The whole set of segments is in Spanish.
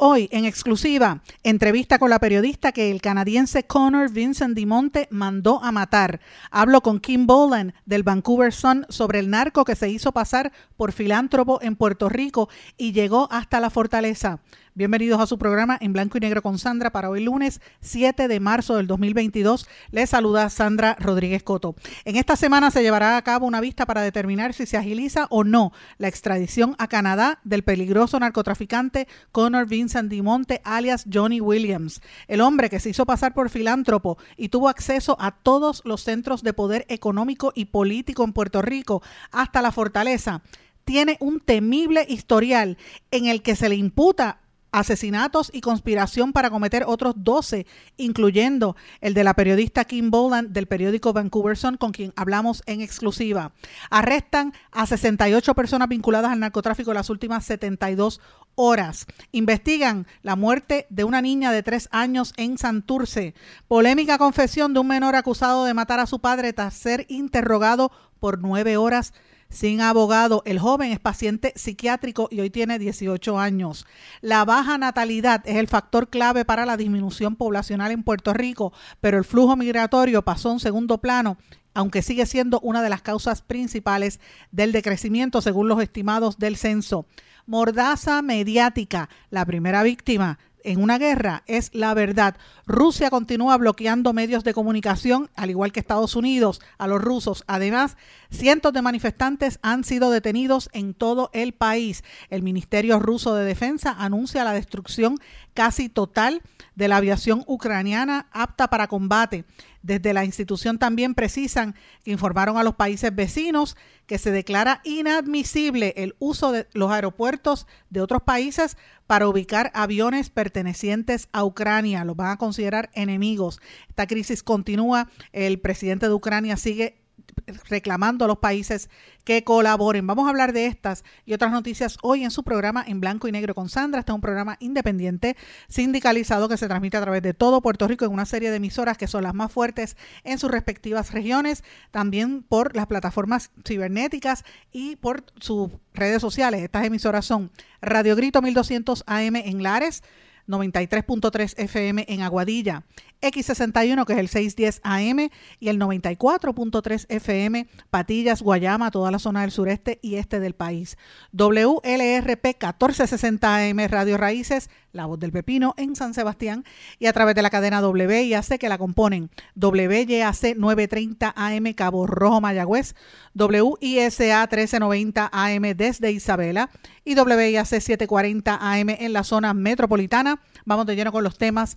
Hoy, en exclusiva, entrevista con la periodista que el canadiense Connor Vincent Dimonte mandó a matar. Hablo con Kim Boland del Vancouver Sun sobre el narco que se hizo pasar por filántropo en Puerto Rico y llegó hasta la fortaleza. Bienvenidos a su programa en blanco y negro con Sandra para hoy lunes 7 de marzo del 2022. Les saluda Sandra Rodríguez Coto. En esta semana se llevará a cabo una vista para determinar si se agiliza o no la extradición a Canadá del peligroso narcotraficante Connor Vincent Dimonte alias Johnny Williams, el hombre que se hizo pasar por filántropo y tuvo acceso a todos los centros de poder económico y político en Puerto Rico hasta la fortaleza tiene un temible historial en el que se le imputa asesinatos y conspiración para cometer otros 12, incluyendo el de la periodista Kim Boland del periódico Vancouver Sun, con quien hablamos en exclusiva. Arrestan a 68 personas vinculadas al narcotráfico en las últimas 72 horas. Investigan la muerte de una niña de 3 años en Santurce. Polémica confesión de un menor acusado de matar a su padre tras ser interrogado por nueve horas sin abogado. El joven es paciente psiquiátrico y hoy tiene 18 años. La baja natalidad es el factor clave para la disminución poblacional en Puerto Rico, pero el flujo migratorio pasó a un segundo plano aunque sigue siendo una de las causas principales del decrecimiento según los estimados del censo. Mordaza mediática, la primera víctima en una guerra es la verdad. Rusia continúa bloqueando medios de comunicación, al igual que Estados Unidos, a los rusos. Además, cientos de manifestantes han sido detenidos en todo el país. El Ministerio ruso de Defensa anuncia la destrucción casi total de la aviación ucraniana apta para combate. Desde la institución también precisan que informaron a los países vecinos que se declara inadmisible el uso de los aeropuertos de otros países para ubicar aviones pertenecientes a Ucrania. Los van a considerar enemigos. Esta crisis continúa. El presidente de Ucrania sigue reclamando a los países que colaboren. Vamos a hablar de estas y otras noticias hoy en su programa en blanco y negro con Sandra. Este es un programa independiente, sindicalizado, que se transmite a través de todo Puerto Rico en una serie de emisoras que son las más fuertes en sus respectivas regiones, también por las plataformas cibernéticas y por sus redes sociales. Estas emisoras son Radio Grito 1200 AM en Lares, 93.3 FM en Aguadilla, X61 que es el 610 AM y el 94.3 FM Patillas, Guayama, toda la zona del sureste y este del país. WLRP 1460 AM Radio Raíces, La Voz del Pepino en San Sebastián y a través de la cadena WIAC que la componen WYAC 930 AM Cabo Rojo Mayagüez, WISA 1390 AM desde Isabela y WIAC 740 AM en la zona metropolitana. Vamos de lleno con los temas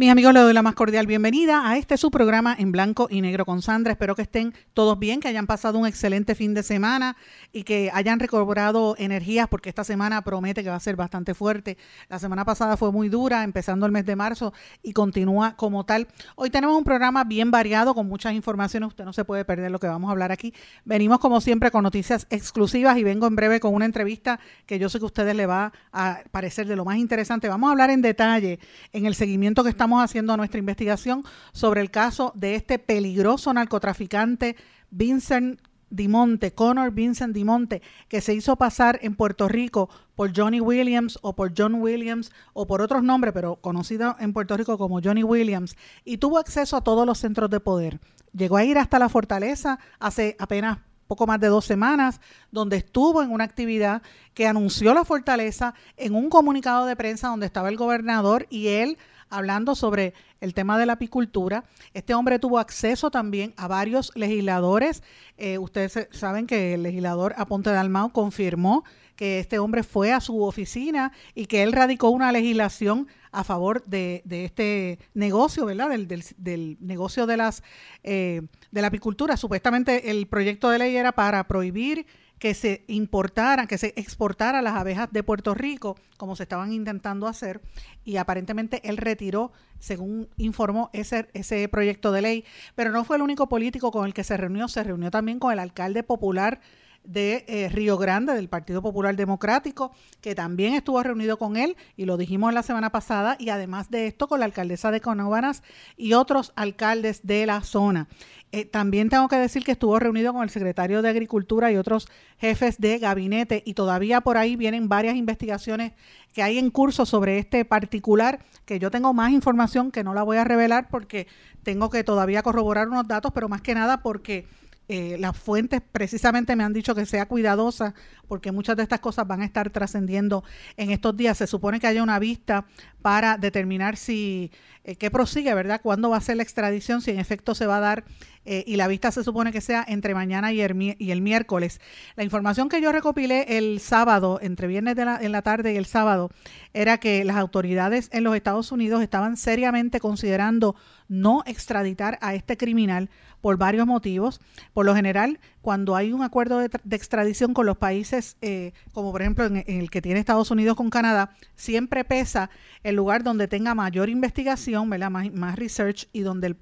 Mis amigos, les doy la más cordial bienvenida a este su programa en blanco y negro con Sandra. Espero que estén todos bien, que hayan pasado un excelente fin de semana y que hayan recobrado energías porque esta semana promete que va a ser bastante fuerte. La semana pasada fue muy dura, empezando el mes de marzo y continúa como tal. Hoy tenemos un programa bien variado con muchas informaciones. Usted no se puede perder lo que vamos a hablar aquí. Venimos como siempre con noticias exclusivas y vengo en breve con una entrevista que yo sé que a ustedes les va a parecer de lo más interesante. Vamos a hablar en detalle en el seguimiento que estamos haciendo nuestra investigación sobre el caso de este peligroso narcotraficante Vincent Dimonte, Connor Vincent Dimonte, que se hizo pasar en Puerto Rico por Johnny Williams o por John Williams o por otros nombres, pero conocido en Puerto Rico como Johnny Williams, y tuvo acceso a todos los centros de poder. Llegó a ir hasta la fortaleza hace apenas poco más de dos semanas, donde estuvo en una actividad que anunció la fortaleza en un comunicado de prensa donde estaba el gobernador y él hablando sobre el tema de la apicultura. Este hombre tuvo acceso también a varios legisladores. Eh, ustedes saben que el legislador Aponte Dalmao confirmó que este hombre fue a su oficina y que él radicó una legislación a favor de, este negocio, ¿verdad? Del, del, negocio de las eh, de la apicultura. Supuestamente el proyecto de ley era para prohibir que se importaran, que se exportaran las abejas de Puerto Rico, como se estaban intentando hacer, y aparentemente él retiró, según informó, ese, ese proyecto de ley. Pero no fue el único político con el que se reunió, se reunió también con el alcalde popular de eh, Río Grande, del Partido Popular Democrático, que también estuvo reunido con él, y lo dijimos la semana pasada, y además de esto con la alcaldesa de Conóvanas y otros alcaldes de la zona. Eh, también tengo que decir que estuvo reunido con el secretario de Agricultura y otros jefes de gabinete, y todavía por ahí vienen varias investigaciones que hay en curso sobre este particular, que yo tengo más información que no la voy a revelar porque tengo que todavía corroborar unos datos, pero más que nada porque eh, las fuentes precisamente me han dicho que sea cuidadosa porque muchas de estas cosas van a estar trascendiendo en estos días. Se supone que haya una vista para determinar si eh, qué prosigue, ¿verdad? ¿Cuándo va a ser la extradición? Si en efecto se va a dar eh, y la vista se supone que sea entre mañana y el, miércoles. La información que yo recopilé el sábado, entre viernes en la tarde y el sábado, era que las autoridades en los Estados Unidos estaban seriamente considerando no extraditar a este criminal por varios motivos. Por lo general, cuando hay un acuerdo de, extradición con los países, eh, como por ejemplo en, el que tiene Estados Unidos con Canadá, siempre pesa el lugar donde tenga mayor investigación, ¿verdad? Más, research y donde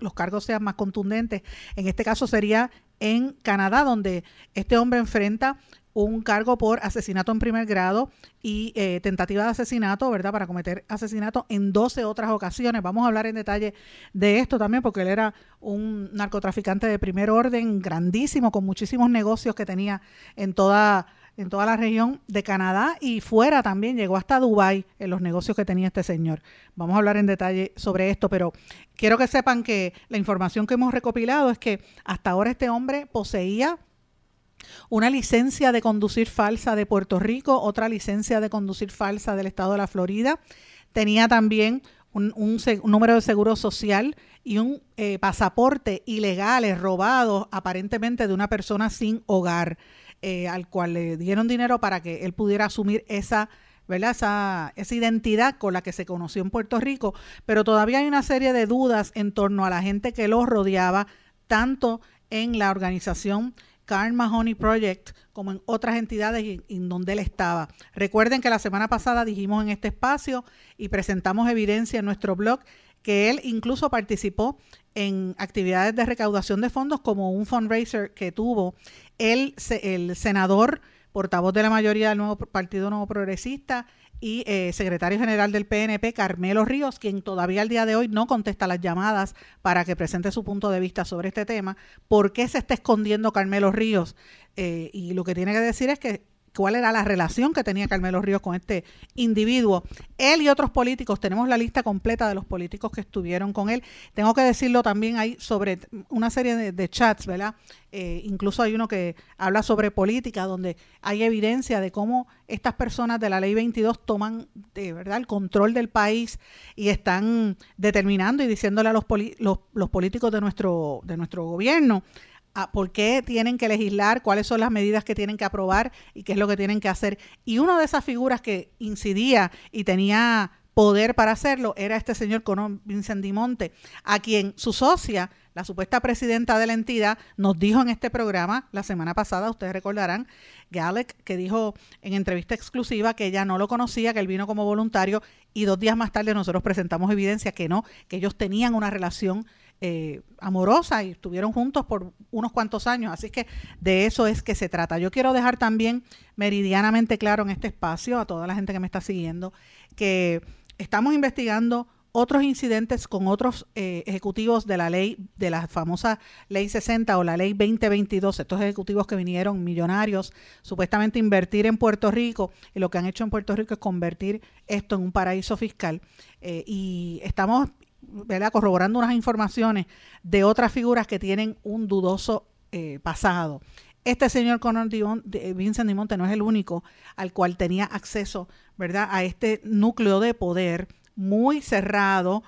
los cargos sean más contundentes. En este caso sería en Canadá, donde este hombre enfrenta un cargo por asesinato en primer grado y eh, tentativa de asesinato, ¿verdad? Para cometer asesinato en 12 otras ocasiones. Vamos a hablar en detalle de esto también porque él era un narcotraficante de primer orden grandísimo, con muchísimos negocios que tenía en toda en toda la región de Canadá y fuera también, llegó hasta Dubái en los negocios que tenía este señor. Vamos a hablar en detalle sobre esto, pero quiero que sepan que la información que hemos recopilado es que hasta ahora este hombre poseía una licencia de conducir falsa de Puerto Rico, otra licencia de conducir falsa del estado de la Florida. Tenía también un, número de seguro social y un eh, pasaporte ilegales robados aparentemente de una persona sin hogar, eh, al cual le dieron dinero para que él pudiera asumir esa ¿verdad? Esa, esa, identidad con la que se conoció en Puerto Rico, pero todavía hay una serie de dudas en torno a la gente que lo rodeaba, tanto en la organización Carl Mahoney Project como en otras entidades en, donde él estaba. Recuerden que la semana pasada dijimos en este espacio y presentamos evidencia en nuestro blog que él incluso participó en actividades de recaudación de fondos como un fundraiser que tuvo el, el senador portavoz de la mayoría del nuevo Partido Nuevo Progresista y eh, secretario general del PNP, Carmelo Ríos, quien todavía al día de hoy no contesta las llamadas para que presente su punto de vista sobre este tema. ¿Por qué se está escondiendo Carmelo Ríos? Eh, y lo que tiene que decir es que cuál era la relación que tenía Carmelo Ríos con este individuo. Él y otros políticos, tenemos la lista completa de los políticos que estuvieron con él. Tengo que decirlo también hay sobre una serie de, chats, ¿verdad? Eh, incluso hay uno que habla sobre política, donde hay evidencia de cómo estas personas de la ley 22 toman de verdad el control del país y están determinando y diciéndole a los, los, los políticos de nuestro gobierno por qué tienen que legislar, cuáles son las medidas que tienen que aprobar y qué es lo que tienen que hacer. Y una de esas figuras que incidía y tenía poder para hacerlo era este señor Conor Vincent Dimonte, a quien su socia, la supuesta presidenta de la entidad, nos dijo en este programa la semana pasada, ustedes recordarán, Galec, que dijo en entrevista exclusiva que ella no lo conocía, que él vino como voluntario y dos días más tarde nosotros presentamos evidencia que no, que ellos tenían una relación eh, amorosa y estuvieron juntos por unos cuantos años. Así que de eso es que se trata. Yo quiero dejar también meridianamente claro en este espacio a toda la gente que me está siguiendo que estamos investigando otros incidentes con otros eh, ejecutivos de la ley, de la famosa ley 60 o la ley 2022, estos ejecutivos que vinieron millonarios, supuestamente invertir en Puerto Rico, y lo que han hecho en Puerto Rico es convertir esto en un paraíso fiscal. Eh, y estamos corroborando unas informaciones de otras figuras que tienen un dudoso eh, pasado. Este señor Conor Vincent Dimonte no es el único al cual tenía acceso ¿verdad? a este núcleo de poder muy cerrado,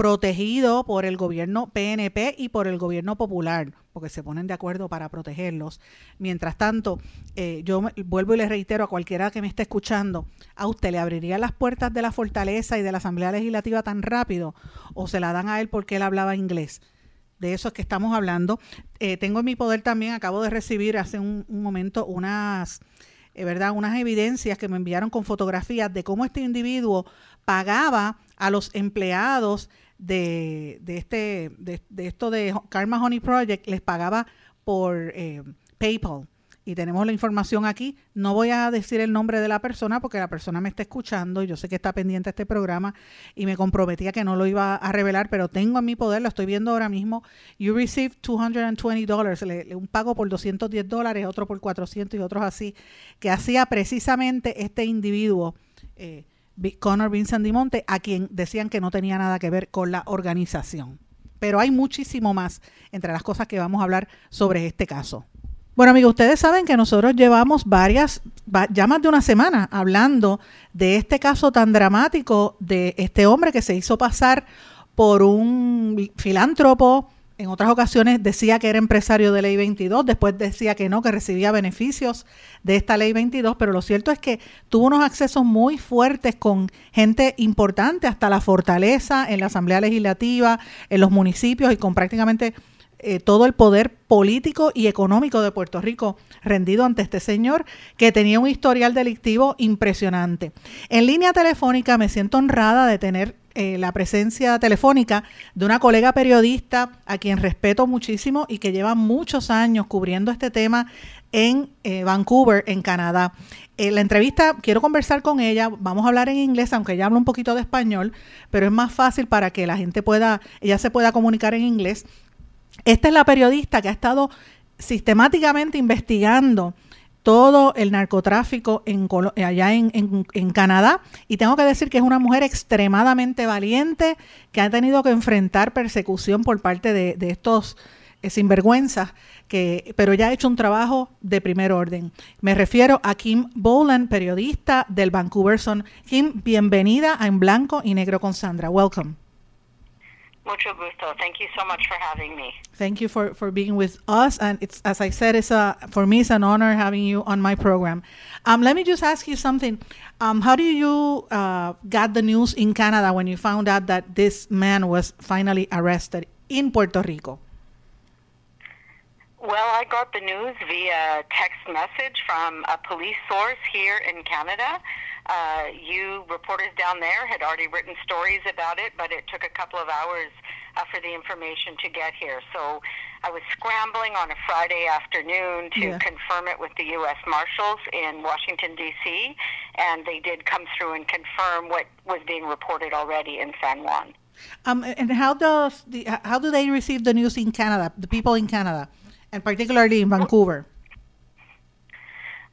protegido por el gobierno PNP y por el gobierno popular, porque se ponen de acuerdo para protegerlos. Mientras tanto, eh, yo vuelvo y le reitero a cualquiera que me esté escuchando, ¿a usted le abriría las puertas de la fortaleza y de la Asamblea Legislativa tan rápido o se la dan a él porque él hablaba inglés? De eso es que estamos hablando. Eh, tengo en mi poder también, acabo de recibir hace un, momento unas, eh, ¿verdad? unas evidencias que me enviaron con fotografías de cómo este individuo pagaba a los empleados de, de este, de, esto de Karma Honey Project les pagaba por eh, PayPal. Y tenemos la información aquí. No voy a decir el nombre de la persona porque la persona me está escuchando. Yo sé que está pendiente de este programa y me comprometía que no lo iba a revelar, pero tengo en mi poder, lo estoy viendo ahora mismo. You received 220 dólares, un pago por 210 dólares, otro por 400 y otros así, que hacía precisamente este individuo. Eh, Connor Vincent Dimonte, a quien decían que no tenía nada que ver con la organización. Pero hay muchísimo más entre las cosas que vamos a hablar sobre este caso. Bueno, amigos, ustedes saben que nosotros llevamos varias, ya más de una semana hablando de este caso tan dramático de este hombre que se hizo pasar por un filántropo, en otras ocasiones decía que era empresario de ley 22, después decía que no, que recibía beneficios de esta ley 22, pero lo cierto es que tuvo unos accesos muy fuertes con gente importante, hasta la fortaleza en la Asamblea Legislativa, en los municipios y con prácticamente eh, todo el poder político y económico de Puerto Rico rendido ante este señor que tenía un historial delictivo impresionante. En línea telefónica me siento honrada de tener eh, la presencia telefónica de una colega periodista a quien respeto muchísimo y que lleva muchos años cubriendo este tema en eh, Vancouver, en Canadá. En la entrevista quiero conversar con ella, vamos a hablar en inglés, aunque ella habla un poquito de español, pero es más fácil para que la gente pueda, ella se pueda comunicar en inglés. Esta es la periodista que ha estado sistemáticamente investigando todo el narcotráfico en, allá en, Canadá. Y tengo que decir que es una mujer extremadamente valiente que ha tenido que enfrentar persecución por parte de, estos eh, sinvergüenzas, que, pero ya ha hecho un trabajo de primer orden. Me refiero a Kim Boland, periodista del Vancouver Sun. Kim, bienvenida a En Blanco y Negro con Sandra. Welcome. Mucho gusto. Thank you so much for having me. Thank you for, for being with us. And it's as I said, it's a for me it's an honor having you on my program. Um, let me just ask you something. Um, how do you uh, got the news in Canada when you found out that this man was finally arrested in Puerto Rico? Well, I got the news via text message from a police source here in Canada. Uh, you reporters down there had already written stories about it, but it took a couple of hours uh, for the information to get here. So I was scrambling on a Friday afternoon to yeah. confirm it with the U.S. Marshals in Washington, D.C., and they did come through and confirm what was being reported already in San Juan. Um, and how does the how do they receive the news in Canada? The people in Canada, and particularly in Vancouver. Well,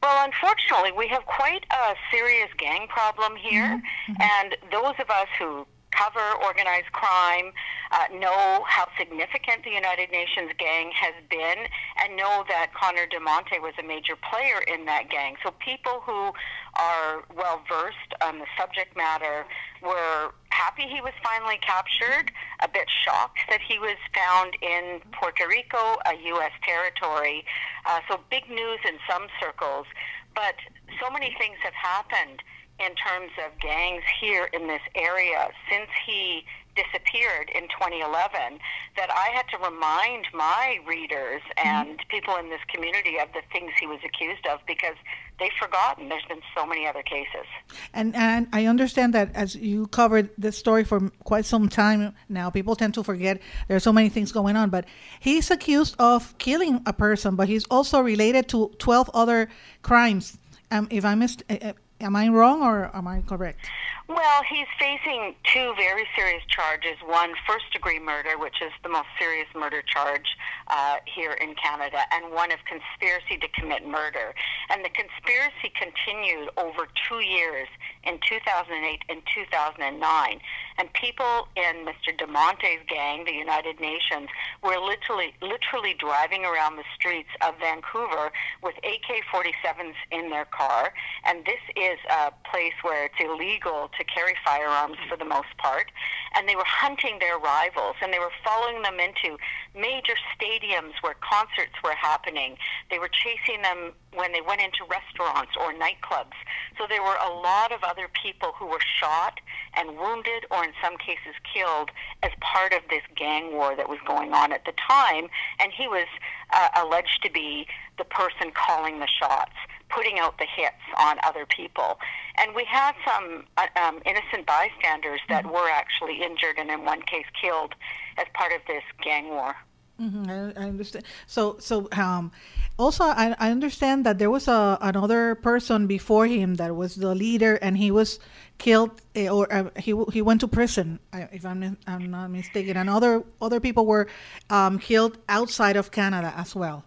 unfortunately, we have quite a serious gang problem here, mm-hmm. mm-hmm. and those of us who cover organized crime, uh, know how significant the United Nations gang has been, and know that Connor DeMonte was a major player in that gang. So people who are well versed on the subject matter were happy he was finally captured, a bit shocked that he was found in Puerto Rico, a U.S. territory. Uh, so big news in some circles. But so many things have happened in terms of gangs here in this area since he disappeared in 2011 that I had to remind my readers mm-hmm. and people in this community of the things he was accused of because they've forgotten. There's been so many other cases. And and I understand that as you covered this story for quite some time now, people tend to forget there's so many things going on. But he's accused of killing a person, but he's also related to 12 other crimes. Um, if I missed, uh, Am I wrong or am I correct? Well, he's facing two very serious charges. One, first degree murder, which is the most serious murder charge uh, here in Canada, and one of conspiracy to commit murder. And the conspiracy continued over two years in 2008 and 2009. And people in Mr. DeMonte's gang, the United Nations, were literally, literally driving around the streets of Vancouver with AK-47s in their car. And this is a place where it's illegal to carry firearms for the most part. and they were hunting their rivals, and they were following them into major stadiums where concerts were happening. They were chasing them when they went into restaurants or nightclubs. So there were a lot of other people who were shot and wounded, or in some cases killed, as part of this gang war that was going on at the time. And he was uh, alleged to be the person calling the shots putting out the hits on other people. And we had some uh, um, innocent bystanders that mm-hmm. were actually injured and in one case killed as part of this gang war. Mm-hmm, I, I, understand. So, so um, also, I, I understand that there was a another person before him that was the leader, and he was killed, eh, or uh, he he went to prison, if I'm I'm not mistaken. And other other people were um, killed outside of Canada as well.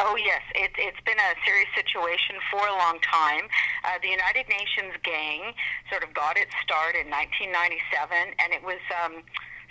Oh, yes. It, it's been a serious situation for a long time. Uh, the United Nations gang sort of got its start in 1997, and it was. Um,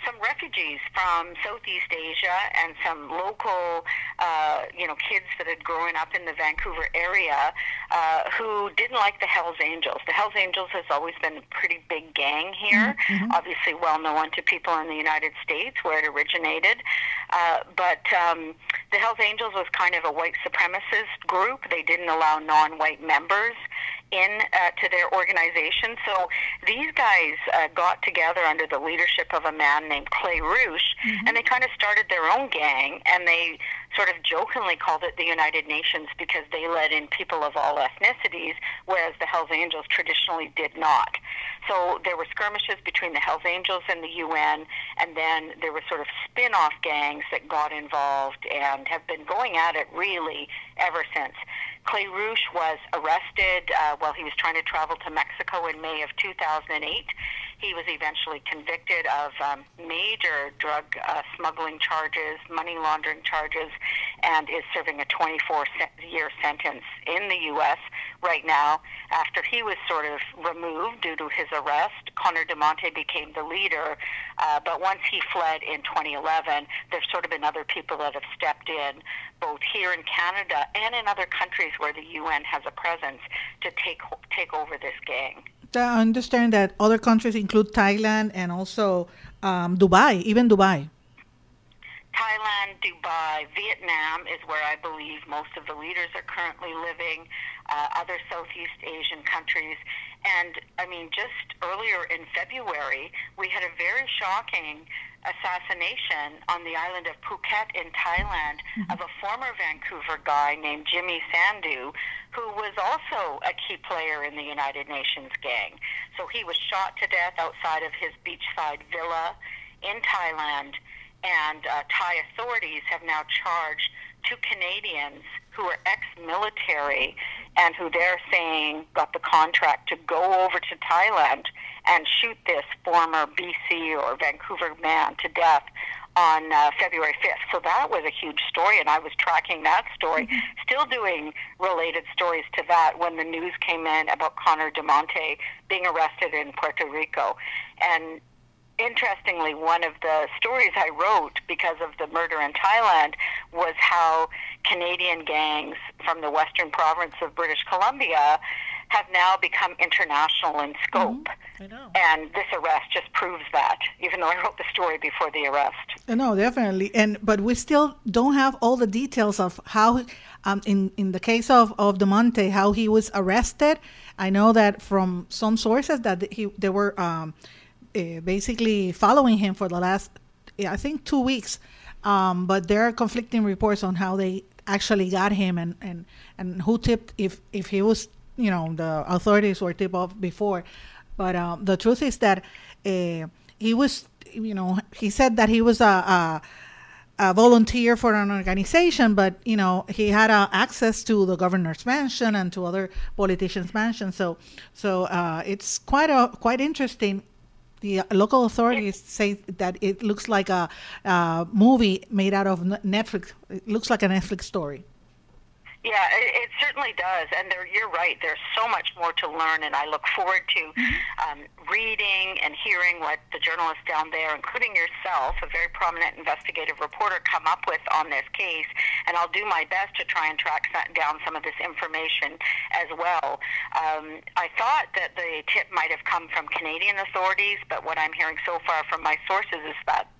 some refugees from Southeast Asia and some local, uh, you know, kids that had grown up in the Vancouver area uh, who didn't like the Hells Angels. The Hells Angels has always been a pretty big gang here, mm-hmm. mm-hmm. obviously well known to people in the United States where it originated. Uh, but um, the Hells Angels was kind of a white supremacist group. They didn't allow non-white members in uh, to their organization. So these guys uh, got together under the leadership of a man named Clay Rouche, mm-hmm. and they kind of started their own gang, and they sort of jokingly called it the United Nations because they let in people of all ethnicities, whereas the Hells Angels traditionally did not. So there were skirmishes between the Hells Angels and the UN, and then there were sort of spin off gangs that got involved and have been going at it really ever since. Clay Rouche was arrested uh, while he was trying to travel to Mexico in May of 2008. He was eventually convicted of um, major drug uh, smuggling charges, money laundering charges, and is serving a 24 year sentence in the U.S. right now. After he was sort of removed due to his arrest, Connor DeMonte became the leader. Uh, but once he fled in 2011, there's sort of been other people that have stepped in, both here in Canada and in other countries where the UN has a presence, to take take over this gang. I understand that other countries include Thailand and also um, Dubai, even Dubai. Thailand, Dubai, Vietnam is where I believe most of the leaders are currently living, uh, other Southeast Asian countries. And I mean, just earlier in February, we had a very shocking assassination on the island of Phuket in Thailand mm-hmm. of a former Vancouver guy named Jimmy Sandu, who was also a key player in the United Nations gang. So he was shot to death outside of his beachside villa in Thailand and uh, Thai authorities have now charged two Canadians who are ex-military and who they're saying got the contract to go over to Thailand and shoot this former BC or Vancouver man to death on uh, February 5th. So that was a huge story, and I was tracking that story, mm-hmm. still doing related stories to that when the news came in about Connor DeMonte being arrested in Puerto Rico. And interestingly, one of the stories I wrote because of the murder in Thailand was how Canadian gangs from the western province of British Columbia have now become international in scope. Mm-hmm. And this arrest just proves that, even though I wrote the story before the arrest. No, definitely. And but we still don't have all the details of how, um, in in the case of of DeMonte, how he was arrested. I know that from some sources that he there were. Um, uh, basically following him for the last, I think, two weeks. Um, but there are conflicting reports on how they actually got him and, and, and who tipped if, if he was, you know, the authorities were tipped off before. But uh, the truth is that uh, he was, you know, he said that he was a, a a volunteer for an organization, but you know he had uh, access to the governor's mansion and to other politicians' mansions. So, so uh, it's quite a quite interesting the local authorities say that it looks like a, a, movie made out of Netflix. It looks like a Netflix story. Yeah, it, it certainly does, and there, you're right. There's so much more to learn, and I look forward to um, reading and hearing what the journalists down there, including yourself, a very prominent investigative reporter, come up with on this case. And I'll do my best to try and track down some of this information as well. Um, I thought that the tip might have come from Canadian authorities, but what I'm hearing so far from my sources is that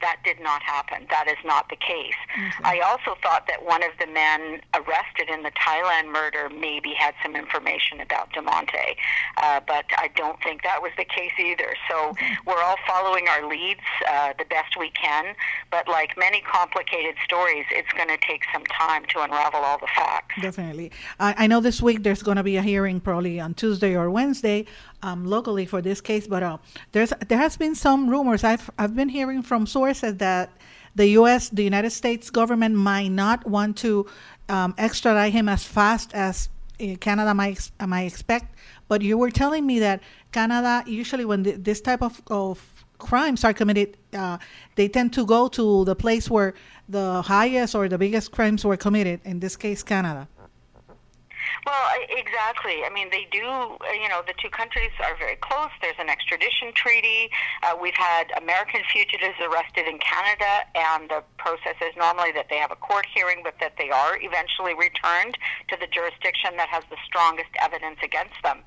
that did not happen. That is not the case. Mm-hmm. I also thought that one of the men arrested in the Thailand murder maybe had some information about DeMonte, uh, but I don't think that was the case either. So mm-hmm. we're all following our leads uh, the best we can, but like many complicated stories, it's going to take some time to unravel all the facts. Definitely. I, I know this week there's going to be a hearing probably on Tuesday or Wednesday um, locally for this case, but uh, there's there has been some rumors. I've I've been hearing from sources that the U.S. the United States government might not want to um, extradite him as fast as uh, Canada might might expect. But you were telling me that Canada usually when th- this type of, of crimes are committed, uh, they tend to go to the place where the highest or the biggest crimes were committed. In this case, Canada. Well, exactly. I mean, they do, uh, you know, the two countries are very close. There's an extradition treaty. Uh, we've had American fugitives arrested in Canada, and the process is normally that they have a court hearing, but that they are eventually returned to the jurisdiction that has the strongest evidence against them.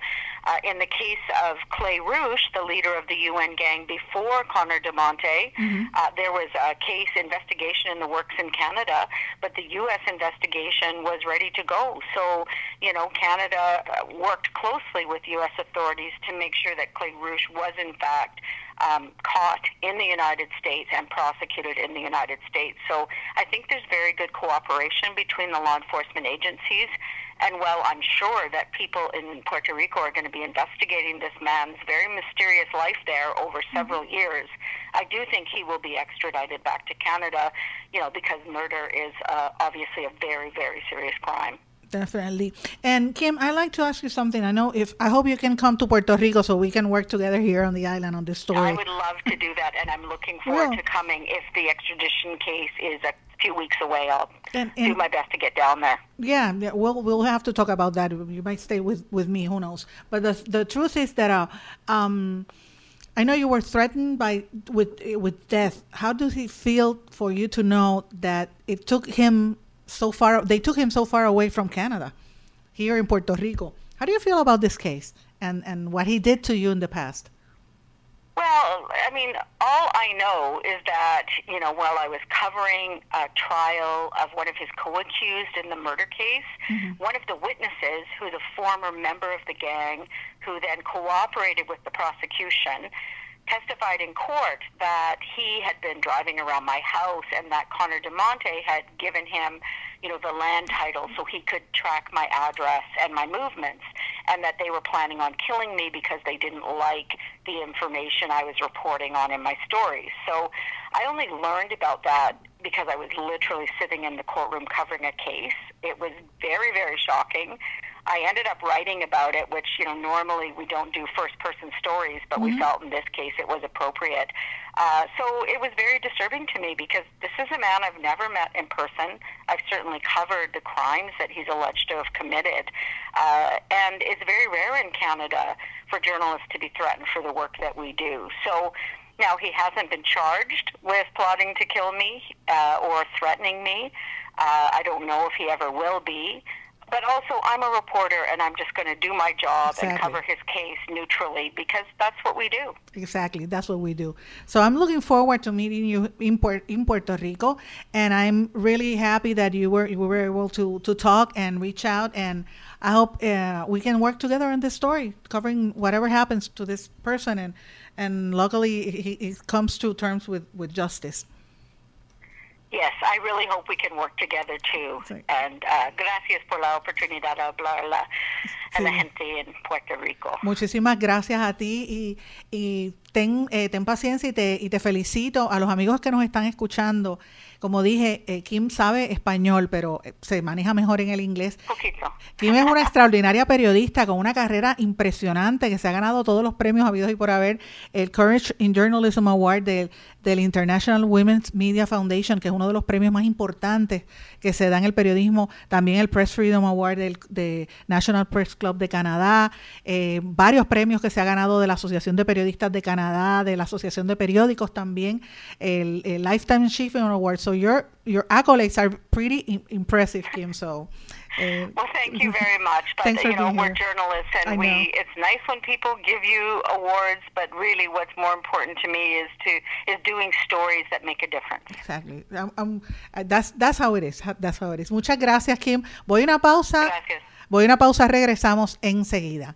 Uh, in the case of Clay Rouche, the leader of the UN gang before Connor DeMonte, mm-hmm. uh, there was a case investigation in the works in Canada, but the U.S. investigation was ready to go. So, you know, Canada uh, worked closely with U.S. authorities to make sure that Clay Rouche was, in fact, um, caught in the United States and prosecuted in the United States. So I think there's very good cooperation between the law enforcement agencies. And while I'm sure that people in Puerto Rico are going to be investigating this man's very mysterious life there over mm-hmm. several mm-hmm. years, I do think he will be extradited back to Canada, you know, because murder is uh, obviously a very, very serious crime. Definitely. And Kim, I'd like to ask you something. I know if I hope you can come to Puerto Rico so we can work together here on the island on this story. I would love to do that, and I'm looking forward to coming. If the extradition case is a few weeks away. I'll and, and, do my best to get down there. Yeah, yeah, we'll we'll have to talk about that. You might stay with, with me. Who knows? But the the truth is that uh, um, I know you were threatened by with with death. How does it feel for you to know that it took him so far? They took him so far away from Canada, here in Puerto Rico. How do you feel about this case and and what he did to you in the past? Well, I mean, all I know is that, you know, while I was covering a trial of one of his co accused in the murder case, mm-hmm. one of the witnesses, who's a former member of the gang, who then cooperated with the prosecution, testified in court that he had been driving around my house and that Connor DeMonte had given him, you know, the land title so he could track my address and my movements and that they were planning on killing me because they didn't like the information I was reporting on in my stories. So I only learned about that because I was literally sitting in the courtroom covering a case. It was very, very shocking. I ended up writing about it, which, you know, normally we don't do first person stories, but mm-hmm. we felt in this case it was appropriate. Uh, so it was very disturbing to me because this is a man I've never met in person. I've certainly covered the crimes that he's alleged to have committed. Uh, and it's very rare in Canada for journalists to be threatened for the work that we do. So now he hasn't been charged with plotting to kill me uh, or threatening me. Uh, I don't know if he ever will be. But also, I'm a reporter, and I'm just going to do my job exactly. and cover his case neutrally because that's what we do. Exactly, that's what we do. So I'm looking forward to meeting you in, in Puerto Rico, and I'm really happy that you were you were able to to talk and reach out, and I hope uh, we can work together on this story, covering whatever happens to this person, and and luckily he, he comes to terms with with justice. Yes, I really hope we can work together too. Sí. And uh, gracias por la oportunidad de hablar a la gente en Puerto Rico. Muchísimas gracias a ti y, y ten, eh, ten paciencia y te, y te felicito a los amigos que nos están escuchando. Como dije, eh, Kim sabe español, pero eh, se maneja mejor en el inglés. Poquito. Kim es una extraordinaria periodista con una carrera impresionante que se ha ganado todos los premios habidos y por haber. El Courage in Journalism Award del, del International Women's Media Foundation, que es uno de los premios más importantes que se da en el periodismo. También el Press Freedom Award del de National Press Club de Canadá. Eh, varios premios que se ha ganado de la Asociación de Periodistas de Canadá, de la Asociación de Periódicos también. El, el Lifetime Achievement Award. So your, your accolades are pretty impressive, Kim. So. Uh, Well, thank you very much. But Thanks for you know, being we're here. journalists, I and we. know. It's nice when people give you awards, but really, what's more important to me is to is doing stories that make a difference. Exactly. I'm- I'm- uh, that's, that's how it is. That's how it is. Muchas gracias, Kim. Voy a una pausa. Gracias. Voy a una pausa. Regresamos enseguida.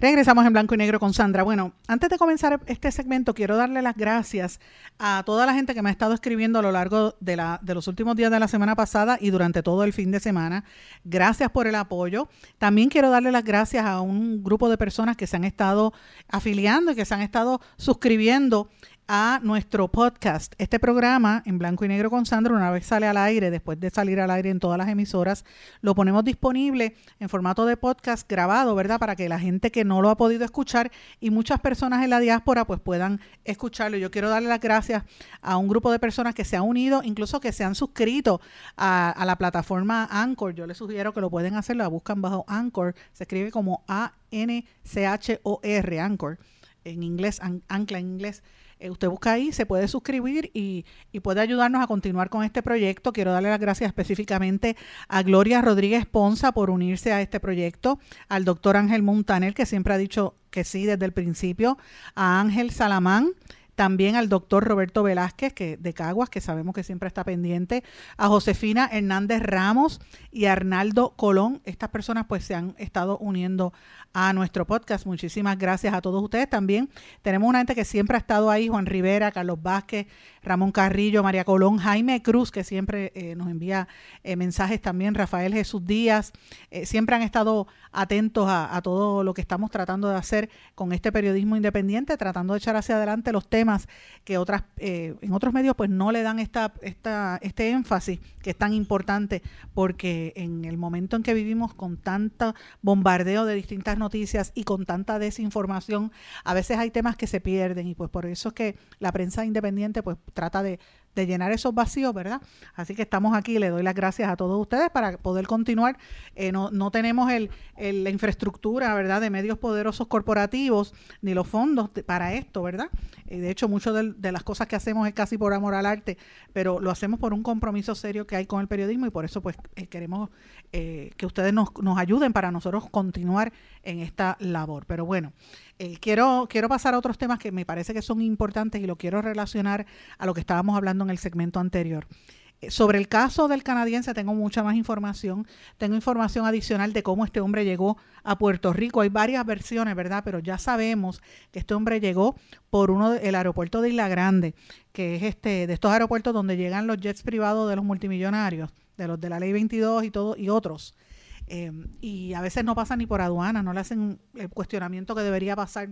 Regresamos en blanco y negro con Sandra. Bueno, antes de comenzar este segmento, quiero darle las gracias a toda la gente que me ha estado escribiendo a lo largo de, la, de los últimos días de la semana pasada y durante todo el fin de semana. Gracias por el apoyo. También quiero darle las gracias a un grupo de personas que se han estado afiliando y que se han estado suscribiendo a nuestro podcast. Este programa en blanco y negro con Sandra, una vez sale al aire, después de salir al aire en todas las emisoras, lo ponemos disponible en formato de podcast grabado, ¿verdad? Para que la gente que no lo ha podido escuchar y muchas personas en la diáspora pues puedan escucharlo. Yo quiero darle las gracias a un grupo de personas que se han unido, incluso que se han suscrito a, la plataforma Anchor. Yo les sugiero que lo pueden hacer, la buscan bajo Anchor, se escribe como A-N-C-H-O-R, Anchor, en inglés, an- ancla en inglés. Eh, usted busca ahí, se puede suscribir y, y puede ayudarnos a continuar con este proyecto. Quiero darle las gracias específicamente a Gloria Rodríguez Ponza por unirse a este proyecto, al doctor Ángel Montaner, que siempre ha dicho que sí desde el principio, a Ángel Salamán, también al doctor Roberto Velázquez, que de Caguas, que sabemos que siempre está pendiente, a Josefina Hernández Ramos y a Arnaldo Colón. Estas personas pues se han estado uniendo a nuestro podcast. Muchísimas gracias a todos ustedes. También tenemos una gente que siempre ha estado ahí, Juan Rivera, Carlos Vázquez, Ramón Carrillo, María Colón, Jaime Cruz, que siempre eh, nos envía eh, mensajes también, Rafael Jesús Díaz, eh, siempre han estado atentos a, todo lo que estamos tratando de hacer con este periodismo independiente, tratando de echar hacia adelante los temas que otras eh, en otros medios pues no le dan esta, esta, este énfasis que es tan importante porque en el momento en que vivimos con tanto bombardeo de distintas noticias y con tanta desinformación, a veces hay temas que se pierden y pues por eso es que la prensa independiente pues trata de, de llenar esos vacíos, ¿verdad? Así que estamos aquí, le doy las gracias a todos ustedes para poder continuar. Eh, no, no tenemos el, la infraestructura, ¿verdad?, de medios poderosos corporativos ni los fondos para esto, ¿verdad? Eh, de hecho, muchas de, las cosas que hacemos es casi por amor al arte, pero lo hacemos por un compromiso serio que hay con el periodismo y por eso pues eh, queremos que ustedes nos, nos ayuden para nosotros continuar en esta labor. Pero bueno, quiero, quiero pasar a otros temas que me parece que son importantes y lo quiero relacionar a lo que estábamos hablando en el segmento anterior. Eh, Sobre el caso del canadiense tengo mucha más información. Tengo información adicional de cómo este hombre llegó a Puerto Rico. Hay varias versiones, ¿verdad? Pero ya sabemos que este hombre llegó por uno del aeropuerto de Isla Grande, que es este de estos aeropuertos donde llegan los jets privados de los multimillonarios, de los de la Ley 22 y todo y otros. Eh, y a veces no pasan ni por aduana, no le hacen el cuestionamiento que debería pasar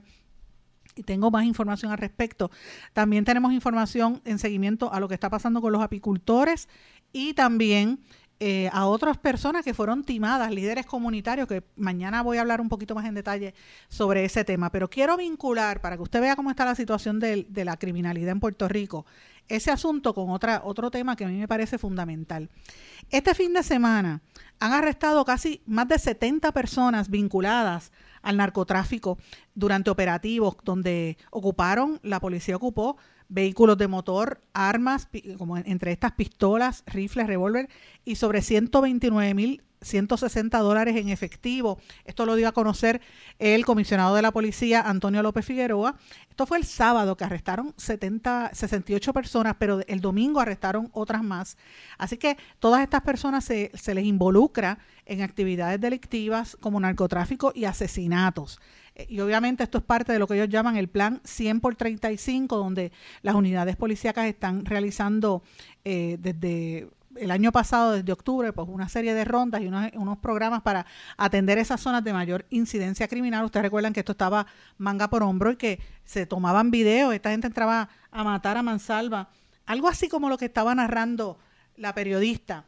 y tengo más información al respecto. También tenemos información en seguimiento a lo que está pasando con los apicultores y también eh, a otras personas que fueron timadas, líderes comunitarios, que mañana voy a hablar un poquito más en detalle sobre ese tema. Pero quiero vincular, para que usted vea cómo está la situación del- de, la criminalidad en Puerto Rico, ese asunto con otra, otro tema que a mí me parece fundamental. Este fin de semana han arrestado casi más de 70 personas vinculadas al narcotráfico durante operativos donde ocuparon, la policía ocupó vehículos de motor, armas, como en- entre estas pistolas, rifles, revólver y sobre 129 mil 160 dólares en efectivo. Esto lo dio a conocer el comisionado de la policía, Antonio López Figueroa. Esto fue el sábado que arrestaron 70, 68 personas, pero el domingo arrestaron otras más. Así que todas estas personas se, se les involucra en actividades delictivas como narcotráfico y asesinatos. Eh, y obviamente esto es parte de lo que ellos llaman el plan 100 por 35, donde las unidades policíacas están realizando eh, desde el año pasado, desde octubre, pues una serie de rondas y unos, unos, programas para atender esas zonas de mayor incidencia criminal. Ustedes recuerdan que esto estaba manga por hombro y que se tomaban videos, esta gente entraba a matar a mansalva. Algo así como lo que estaba narrando la periodista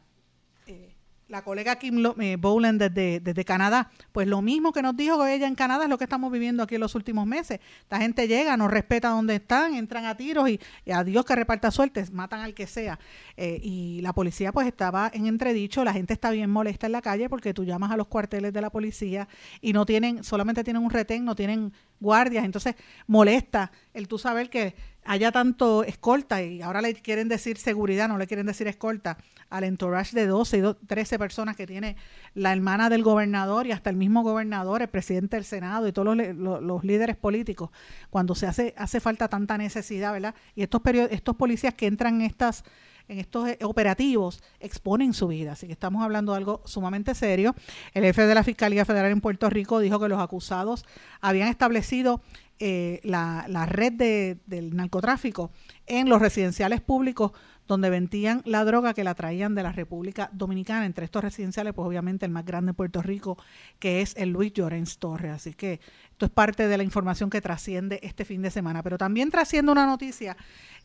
la colega Kim eh, Bowlen desde, desde, Canadá, pues lo mismo que nos dijo ella en Canadá es lo que estamos viviendo aquí en los últimos meses. La gente llega, no respeta dónde están, entran a tiros y, a Dios que reparta suertes, matan al que sea. Eh, y la policía pues estaba en entredicho, la gente está bien molesta en la calle porque tú llamas a los cuarteles de la policía y no tienen, solamente tienen un retén, no tienen guardias, entonces molesta el tú saber que haya tanto escolta y ahora le quieren decir seguridad, no le quieren decir escolta al entourage de 12 y 13 personas que tiene la hermana del gobernador y hasta el mismo gobernador, el presidente del Senado y todos los, los, líderes políticos, cuando se hace, hace falta tanta necesidad, ¿verdad? Y estos, estos policías que entran en estas en estos eh, operativos exponen su vida. Así que estamos hablando de algo sumamente serio. El jefe de la Fiscalía Federal en Puerto Rico dijo que los acusados habían establecido eh, la, la, red de, del narcotráfico en los residenciales públicos donde vendían la droga que la traían de la República Dominicana. Entre estos residenciales, pues obviamente el más grande de Puerto Rico, que es el Luis Llorens Torres. Así que esto es parte de la información que trasciende este fin de semana. Pero también trasciende una noticia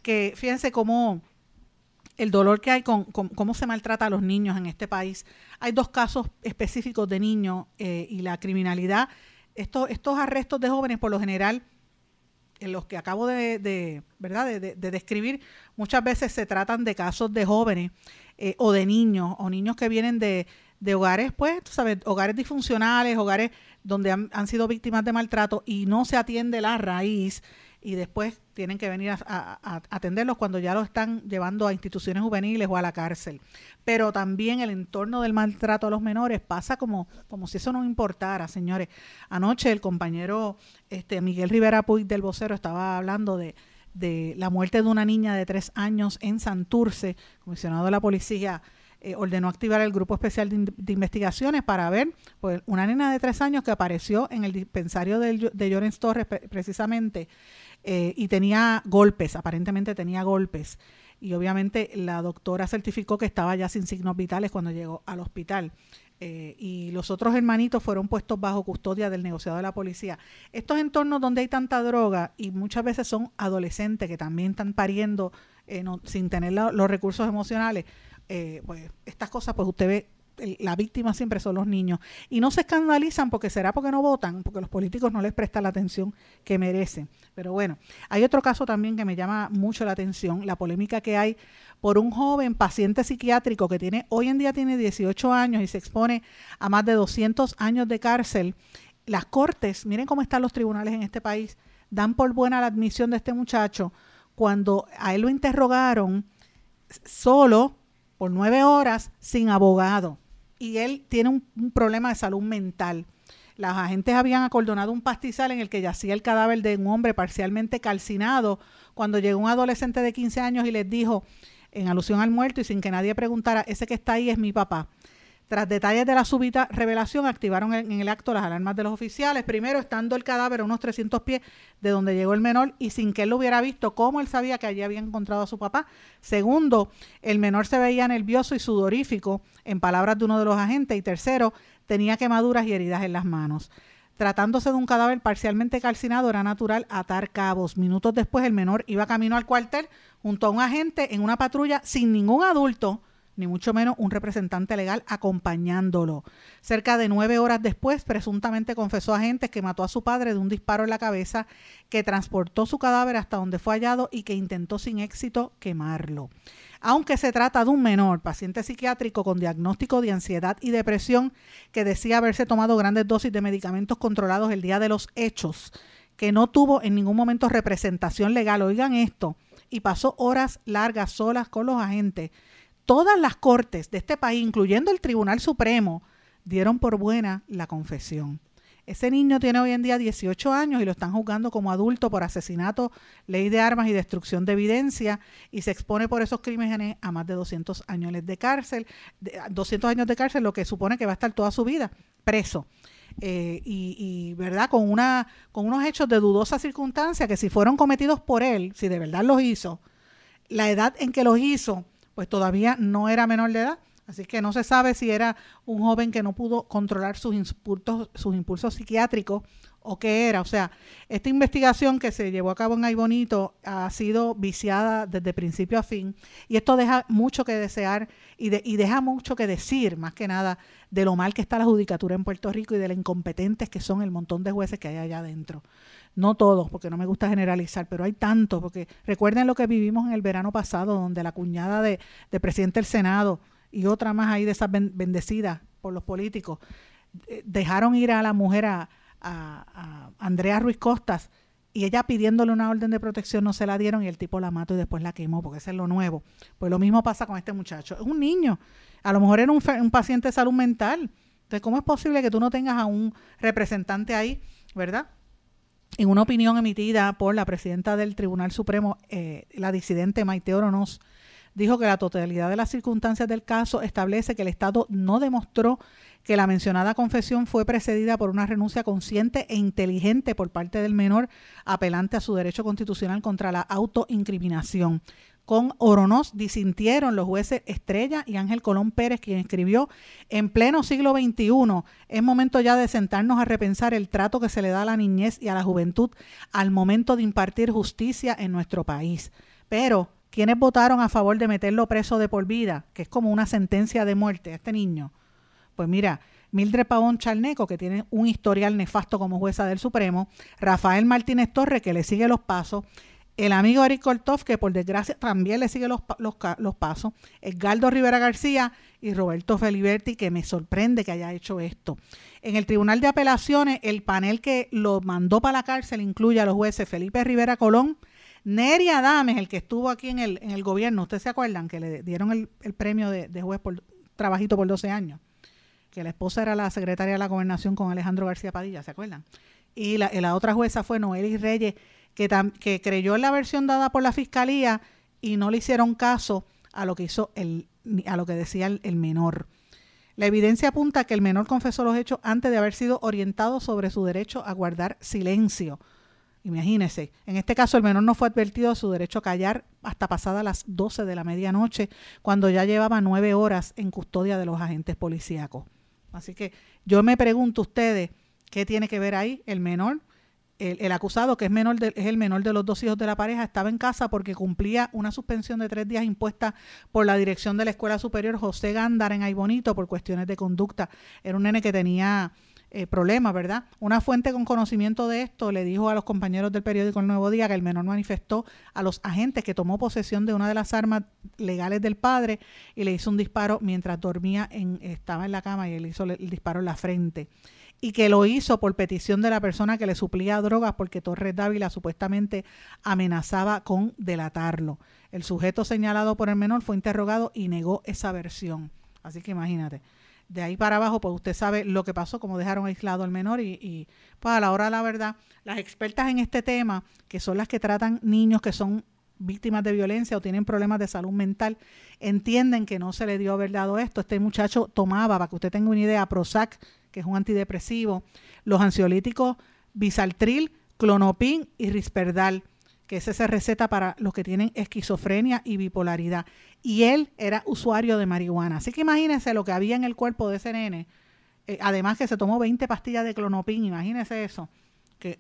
que, fíjense cómo el dolor que hay con, cómo se maltrata a los niños en este país. Hay dos casos específicos de niños eh, y la criminalidad. Estos, estos arrestos de jóvenes, por lo general, en los que acabo de, describir, muchas veces se tratan de casos de jóvenes eh, o de niños, o niños que vienen de, hogares, pues, tú sabes, hogares disfuncionales, hogares donde han, sido víctimas de maltrato y no se atiende la raíz y después tienen que venir a, atenderlos cuando ya lo están llevando a instituciones juveniles o a la cárcel. Pero también el entorno del maltrato a los menores pasa como, como si eso no importara, señores. Anoche el compañero este, Miguel Rivera Puig del vocero estaba hablando de, de la muerte de una niña de tres años en Santurce, comisionado de la policía. Eh, ordenó activar el grupo especial de, investigaciones para ver pues, una nena de tres años que apareció en el dispensario de, de Llorens Torres precisamente eh, y tenía golpes, aparentemente tenía golpes. Y obviamente la doctora certificó que estaba ya sin signos vitales cuando llegó al hospital. Eh, y los otros hermanitos fueron puestos bajo custodia del negociado de la policía. Estos entornos donde hay tanta droga y muchas veces son adolescentes que también están pariendo sin tener los recursos emocionales, pues estas cosas pues usted ve la víctima siempre son los niños. Y no se escandalizan porque será porque no votan, porque los políticos no les prestan la atención que merecen. Pero bueno, hay otro caso también que me llama mucho la atención, la polémica que hay por un joven paciente psiquiátrico que tiene hoy en día tiene 18 años y se expone a más de 200 años de cárcel. Las cortes, miren cómo están los tribunales en este país, dan por buena la admisión de este muchacho cuando a él lo interrogaron solo por nueve horas sin abogado y él tiene un, problema de salud mental. Las agentes habían acordonado un pastizal en el que yacía el cadáver de un hombre parcialmente calcinado cuando llegó un adolescente de 15 años y les dijo, en alusión al muerto y sin que nadie preguntara, ese que está ahí es mi papá. Tras detalles de la súbita revelación, activaron en, el acto las alarmas de los oficiales. Primero, estando el cadáver a unos 300 pies de donde llegó el menor y sin que él lo hubiera visto, cómo él sabía que allí había encontrado a su papá. Segundo, el menor se veía nervioso y sudorífico, en palabras de uno de los agentes. Y tercero, tenía quemaduras y heridas en las manos. Tratándose de un cadáver parcialmente calcinado, era natural atar cabos. Minutos después, el menor iba camino al cuartel junto a un agente en una patrulla sin ningún adulto ni mucho menos un representante legal acompañándolo. Cerca de nueve horas después, presuntamente confesó a agentes que mató a su padre de un disparo en la cabeza, que transportó su cadáver hasta donde fue hallado y que intentó sin éxito quemarlo. Aunque se trata de un menor, paciente psiquiátrico con diagnóstico de ansiedad y depresión, que decía haberse tomado grandes dosis de medicamentos controlados el día de los hechos, que no tuvo en ningún momento representación legal, oigan esto, y pasó horas largas solas con los agentes todas las cortes de este país, incluyendo el Tribunal Supremo, dieron por buena la confesión. Ese niño tiene hoy en día 18 años y lo están juzgando como adulto por asesinato, ley de armas y destrucción de evidencia y se expone por esos crímenes a más de 200 años de cárcel, 200 años de cárcel, lo que supone que va a estar toda su vida preso. Eh, y, verdad con una con unos hechos de dudosa circunstancia que si fueron cometidos por él, si de verdad los hizo, la edad en que los hizo, pues todavía no era menor de edad Así que no se sabe si era un joven que no pudo controlar sus impulsos, sus impulsos psiquiátricos o qué era. O sea, esta investigación que se llevó a cabo en Ay Bonito ha sido viciada desde principio a fin y esto deja mucho que desear y, y deja mucho que decir, más que nada, de lo mal que está la judicatura en Puerto Rico y de lo incompetentes que son el montón de jueces que hay allá adentro. No todos, porque no me gusta generalizar, pero hay tantos, porque recuerden lo que vivimos en el verano pasado, donde la cuñada de, de presidente del Senado, y otra más ahí de esas bendecidas por los políticos, eh, dejaron ir a la mujer a, Andrea Ruiz Costas y ella pidiéndole una orden de protección no se la dieron y el tipo la mató y después la quemó porque ese es lo nuevo. Pues lo mismo pasa con este muchacho. Es un niño, a lo mejor era un, un paciente de salud mental. Entonces, ¿cómo es posible que tú no tengas a un representante ahí, verdad? En una opinión emitida por la presidenta del Tribunal Supremo, eh, la disidente Maite Oronos, dijo que la totalidad de las circunstancias del caso establece que el Estado no demostró que la mencionada confesión fue precedida por una renuncia consciente e inteligente por parte del menor apelante a su derecho constitucional contra la autoincriminación. Con Oronos disintieron los jueces Estrella y Ángel Colón Pérez, quien escribió, en pleno siglo XXI es momento ya de sentarnos a repensar el trato que se le da a la niñez y a la juventud al momento de impartir justicia en nuestro país. Pero ¿Quiénes votaron a favor de meterlo preso de por vida? Que es como una sentencia de muerte a este niño. Pues mira, Mildred Pavón Charneco, que tiene un historial nefasto como jueza del Supremo, Rafael Martínez Torres, que le sigue los pasos, el amigo Eric Kortov, que por desgracia también le sigue los, los, pasos, Edgardo Rivera García y Roberto Feliberti, que me sorprende que haya hecho esto. En el Tribunal de Apelaciones, el panel que lo mandó para la cárcel incluye a los jueces Felipe Rivera Colón, Neri Adames, el que estuvo aquí en el, en el gobierno, ¿ustedes se acuerdan? Que le dieron el, premio de, juez por trabajito por 12 años. Que la esposa era la secretaria de la gobernación con Alejandro García Padilla, ¿se acuerdan? Y la, la otra jueza fue Noelis Reyes, que, creyó en la versión dada por la fiscalía y no le hicieron caso a lo que hizo el, a lo que decía el, menor. La evidencia apunta que el menor confesó los hechos antes de haber sido orientado sobre su derecho a guardar silencio Imagínese, en este caso el menor no fue advertido de su derecho a callar hasta pasada las 12 de la medianoche, cuando ya llevaba nueve horas en custodia de los agentes policíacos. Así que yo me pregunto ustedes, ¿qué tiene que ver ahí el menor? El, acusado, que es, menor es el menor de los dos hijos de la pareja, estaba en casa porque cumplía una suspensión de tres días impuesta por la dirección de la Escuela Superior José Gándara en Aybonito por cuestiones de conducta. Era un nene que tenía eh, problema, ¿verdad? Una fuente con conocimiento de esto le dijo a los compañeros del periódico El Nuevo Día que el menor manifestó a los agentes que tomó posesión de una de las armas legales del padre y le hizo un disparo mientras dormía, en, estaba en la cama y él hizo el disparo en la frente y que lo hizo por petición de la persona que le suplía drogas porque Torres Dávila supuestamente amenazaba con delatarlo. El sujeto señalado por el menor fue interrogado y negó esa versión. Así que imagínate de ahí para abajo, pues usted sabe lo que pasó, como dejaron aislado al menor y, pues a la hora de la verdad, las expertas en este tema, que son las que tratan niños que son víctimas de violencia o tienen problemas de salud mental, entienden que no se le dio haber dado esto. Este muchacho tomaba, para que usted tenga una idea, Prozac, que es un antidepresivo, los ansiolíticos Bisaltril, Clonopin y Risperdal que es esa receta para los que tienen esquizofrenia y bipolaridad. Y él era usuario de marihuana. Así que imagínense lo que había en el cuerpo de ese nene. Eh, además que se tomó 20 pastillas de clonopin, imagínense eso. Que,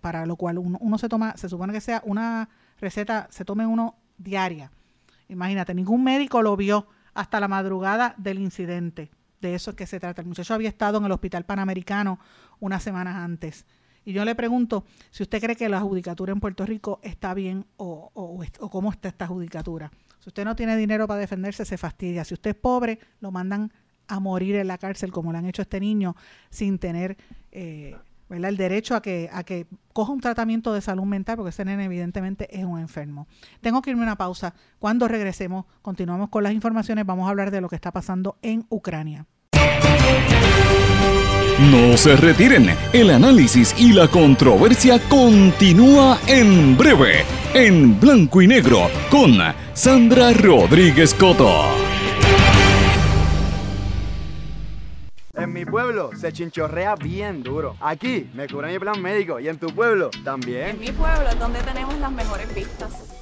para lo cual uno, se toma, se supone que sea una receta, se tome uno diaria. Imagínate, ningún médico lo vio hasta la madrugada del incidente. De eso es que se trata. El muchacho había estado en el hospital panamericano unas semanas antes. Y yo le pregunto si usted cree que la judicatura en Puerto Rico está bien o, cómo está esta judicatura. Si usted no tiene dinero para defenderse, se fastidia. Si usted es pobre, lo mandan a morir en la cárcel, como le han hecho este niño, sin tener eh, el derecho a que, a que coja un tratamiento de salud mental, porque ese nene evidentemente es un enfermo. Tengo que irme a una pausa. Cuando regresemos, continuamos con las informaciones. Vamos a hablar de lo que está pasando en Ucrania. No se retiren, el análisis y la controversia continúa en breve, en blanco y negro, con Sandra Rodríguez Coto. En mi pueblo se chinchorrea bien duro. Aquí me cubre mi plan médico y en tu pueblo también. En mi pueblo es donde tenemos las mejores vistas.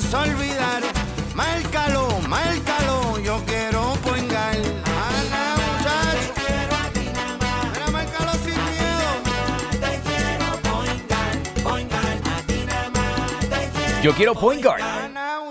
te a olvidar. Márcalo, márcalo, yo quiero poingar. Ana, muchacho. Mira, márcalo sin miedo. Yo quiero Point Guard. Ana,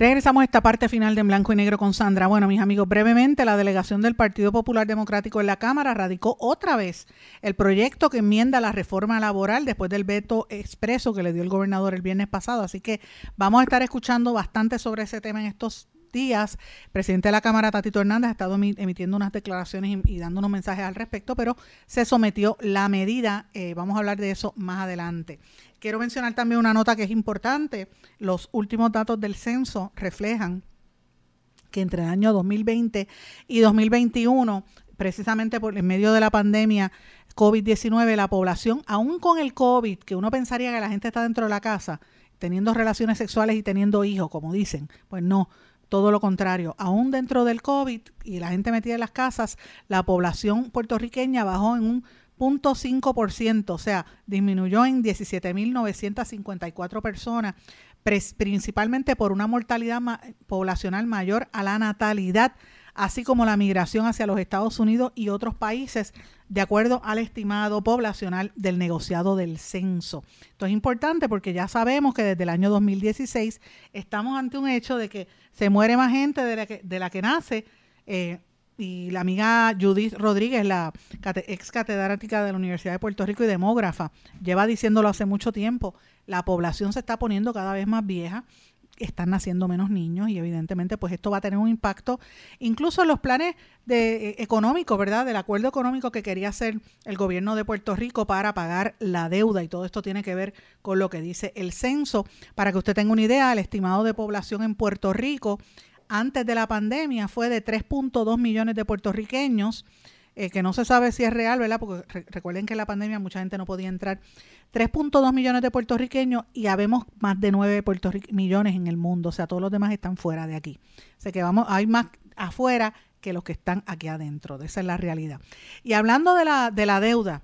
Regresamos a esta parte final de Blanco y Negro con Sandra. Bueno, mis amigos, brevemente, la delegación del Partido Popular Democrático en la Cámara radicó otra vez el proyecto que enmienda la reforma laboral después del veto expreso que le dio el gobernador el viernes pasado. Así que vamos a estar escuchando bastante sobre ese tema en estos días. El presidente de la Cámara, Tatito Hernández, ha estado emitiendo unas declaraciones y, y dando unos mensajes al respecto, pero se sometió la medida. Eh, vamos a hablar de eso más adelante. Quiero mencionar también una nota que es importante. Los últimos datos del censo reflejan que entre el año 2020 y 2021, precisamente por en medio de la pandemia COVID-19, la población, aún con el COVID, que uno pensaría que la gente está dentro de la casa, teniendo relaciones sexuales y teniendo hijos, como dicen, pues no, todo lo contrario. Aún dentro del COVID y la gente metida en las casas, la población puertorriqueña bajó en un 0.5%, o sea, disminuyó en 17.954 personas, principalmente por una mortalidad poblacional mayor a la natalidad, así como la migración hacia los Estados Unidos y otros países, de acuerdo al estimado poblacional del negociado del censo. Esto es importante porque ya sabemos que desde el año 2016 estamos ante un hecho de que se muere más gente de la que, nace. Eh, y la amiga Judith Rodríguez, la ex catedrática de la Universidad de Puerto Rico y demógrafa, lleva diciéndolo hace mucho tiempo, la población se está poniendo cada vez más vieja, están naciendo menos niños y evidentemente pues esto va a tener un impacto incluso en los planes de, económicos, ¿verdad? Del acuerdo económico que quería hacer el gobierno de Puerto Rico para pagar la deuda y todo esto tiene que ver con lo que dice el censo. Para que usted tenga una idea, el estimado de población en Puerto Rico antes de la pandemia fue de 3.2 millones de puertorriqueños, eh, que no se sabe si es real, ¿verdad? Porque recuerden que en la pandemia mucha gente no podía entrar. 3.2 millones de puertorriqueños y habemos más de 9 millones en el mundo, o sea, todos los demás están fuera de aquí. O sea que vamos, hay más afuera que los que están aquí adentro, esa es la realidad. Y hablando de la, de la deuda,